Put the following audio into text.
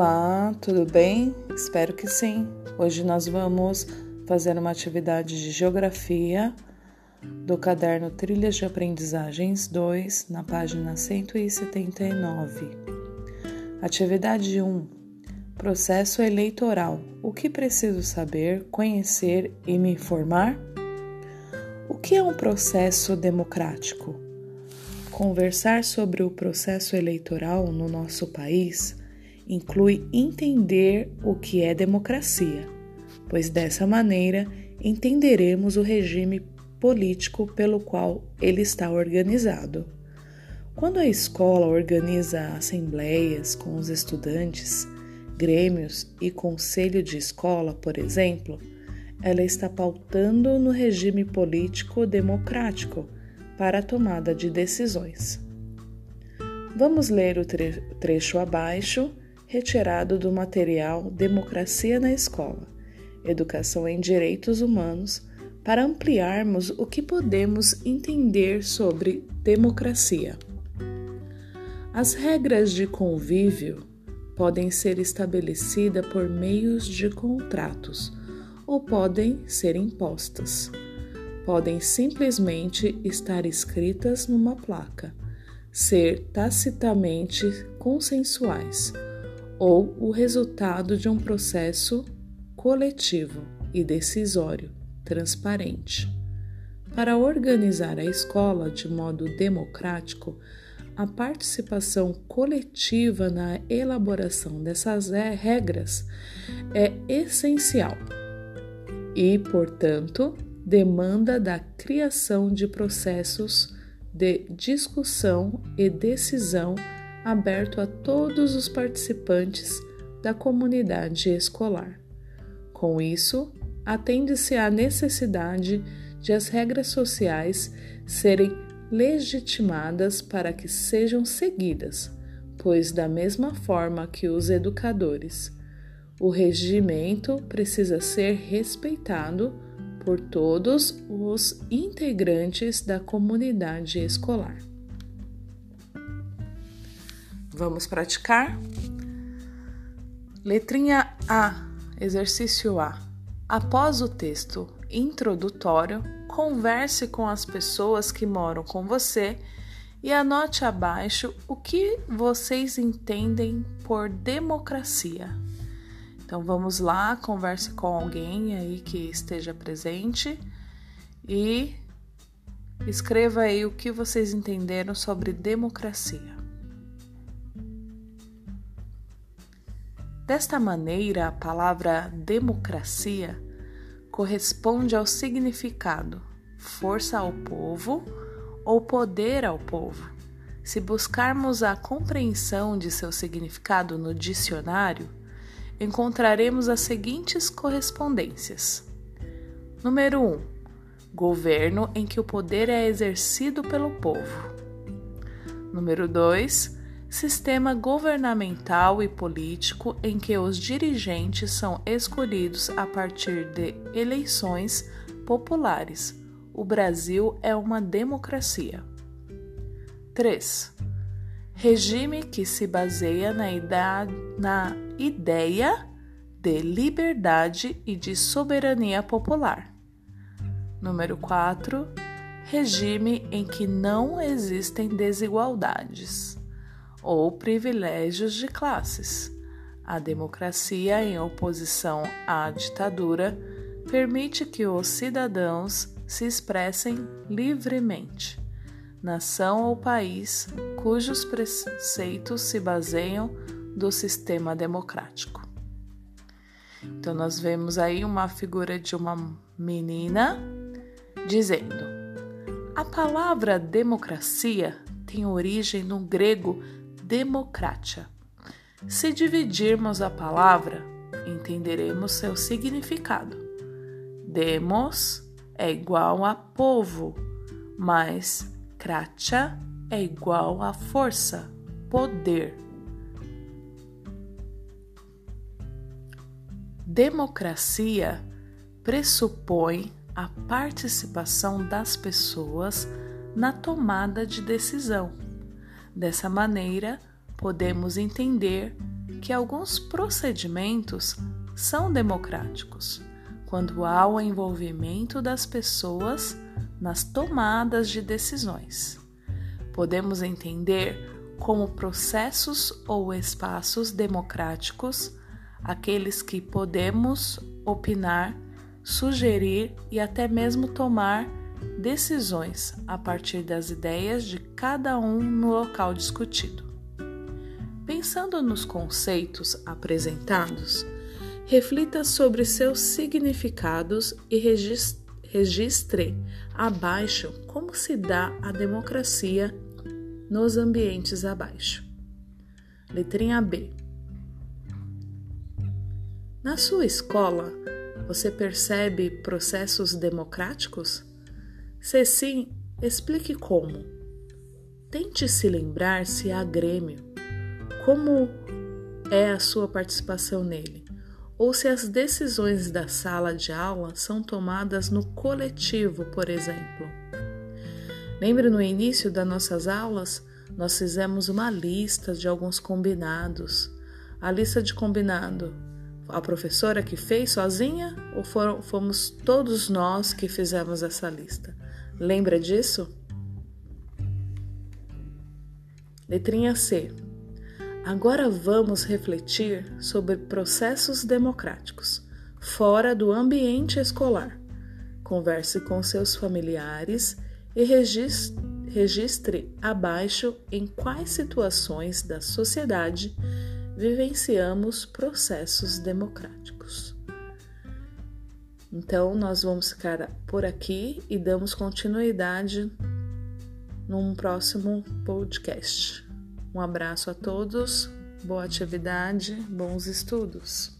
Olá, tudo bem? Espero que sim. Hoje nós vamos fazer uma atividade de geografia do caderno Trilhas de Aprendizagens 2, na página 179. Atividade 1. Processo eleitoral. O que preciso saber, conhecer e me informar? O que é um processo democrático? Conversar sobre o processo eleitoral no nosso país inclui entender o que é democracia, pois dessa maneira entenderemos o regime político pelo qual ele está organizado. Quando a escola organiza assembleias com os estudantes, grêmios e conselho de escola, por exemplo, ela está pautando no regime político democrático para a tomada de decisões. Vamos ler o tre trecho abaixo retirado do material Democracia na Escola, Educação em Direitos Humanos, para ampliarmos o que podemos entender sobre democracia. As regras de convívio podem ser estabelecidas por meios de contratos ou podem ser impostas. Podem simplesmente estar escritas numa placa, ser tacitamente consensuais ou o resultado de um processo coletivo e decisório transparente. Para organizar a escola de modo democrático, a participação coletiva na elaboração dessas regras é essencial e, portanto, demanda da criação de processos de discussão e decisão aberto a todos os participantes da comunidade escolar. Com isso, atende-se à necessidade de as regras sociais serem legitimadas para que sejam seguidas, pois, da mesma forma que os educadores, o regimento precisa ser respeitado por todos os integrantes da comunidade escolar. Vamos praticar? Letrinha A, exercício A. Após o texto introdutório, converse com as pessoas que moram com você e anote abaixo o que vocês entendem por democracia. Então vamos lá, converse com alguém aí que esteja presente e escreva aí o que vocês entenderam sobre democracia. Desta maneira, a palavra democracia corresponde ao significado força ao povo ou poder ao povo. Se buscarmos a compreensão de seu significado no dicionário, encontraremos as seguintes correspondências. Número 1. Um, governo em que o poder é exercido pelo povo. Número 2 sistema governamental e político em que os dirigentes são escolhidos a partir de eleições populares. O Brasil é uma democracia. 3. Regime que se baseia na, idade, na ideia de liberdade e de soberania popular. Número 4. Regime em que não existem desigualdades ou privilégios de classes. A democracia, em oposição à ditadura, permite que os cidadãos se expressem livremente. Nação ou país cujos preceitos se baseiam do sistema democrático. Então, nós vemos aí uma figura de uma menina dizendo: a palavra democracia tem origem no grego democratia. Se dividirmos a palavra, entenderemos seu significado. Demos é igual a povo, mas kratia é igual a força, poder. Democracia pressupõe a participação das pessoas na tomada de decisão Dessa maneira, podemos entender que alguns procedimentos são democráticos quando há o envolvimento das pessoas nas tomadas de decisões. Podemos entender como processos ou espaços democráticos aqueles que podemos opinar, sugerir e até mesmo tomar decisões a partir das ideias de cada um no local discutido. Pensando nos conceitos apresentados, reflita sobre seus significados e registre abaixo como se dá a democracia nos ambientes abaixo. Letrinha B. Na sua escola, você percebe processos democráticos? Se sim, explique como. Tente se lembrar se há Grêmio. Como é a sua participação nele? ou se as decisões da sala de aula são tomadas no coletivo, por exemplo. Lembre no início das nossas aulas, nós fizemos uma lista de alguns combinados. A lista de combinado, a professora que fez sozinha ou foram, fomos todos nós que fizemos essa lista? Lembra disso? Letrinha C. Agora vamos refletir sobre processos democráticos fora do ambiente escolar. Converse com seus familiares e registre abaixo em quais situações da sociedade vivenciamos processos democráticos. Então, nós vamos ficar por aqui e damos continuidade num próximo podcast. Um abraço a todos, boa atividade, bons estudos.